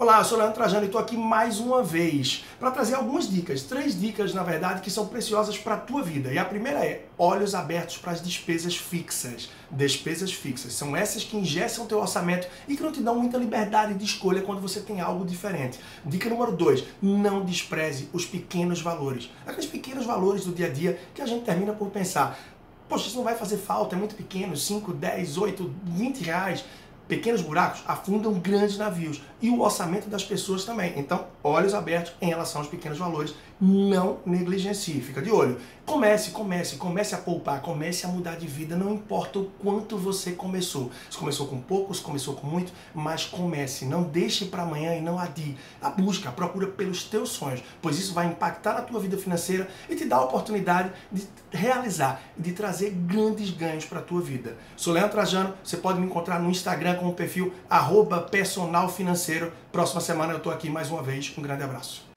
Olá, eu sou Leandro Trajano e estou aqui mais uma vez para trazer algumas dicas, três dicas na verdade que são preciosas para a tua vida. E a primeira é olhos abertos para as despesas fixas. Despesas fixas são essas que ingessam teu orçamento e que não te dão muita liberdade de escolha quando você tem algo diferente. Dica número dois: não despreze os pequenos valores, aqueles pequenos valores do dia a dia que a gente termina por pensar. Poxa, isso não vai fazer falta, é muito pequeno, 5, 10, 8, 20 reais pequenos buracos afundam grandes navios e o orçamento das pessoas também. Então, olhos abertos em relação aos pequenos valores, não negligencie, fica de olho. Comece, comece, comece a poupar, comece a mudar de vida, não importa o quanto você começou. Se começou com pouco, se começou com muito, mas comece, não deixe para amanhã e não adie. A busca, a procura pelos teus sonhos, pois isso vai impactar na tua vida financeira e te dá a oportunidade de realizar, de trazer grandes ganhos para a tua vida. Sou Leandro Trajano, você pode me encontrar no Instagram com o perfil arroba personal financeiro. Próxima semana eu estou aqui mais uma vez. Um grande abraço.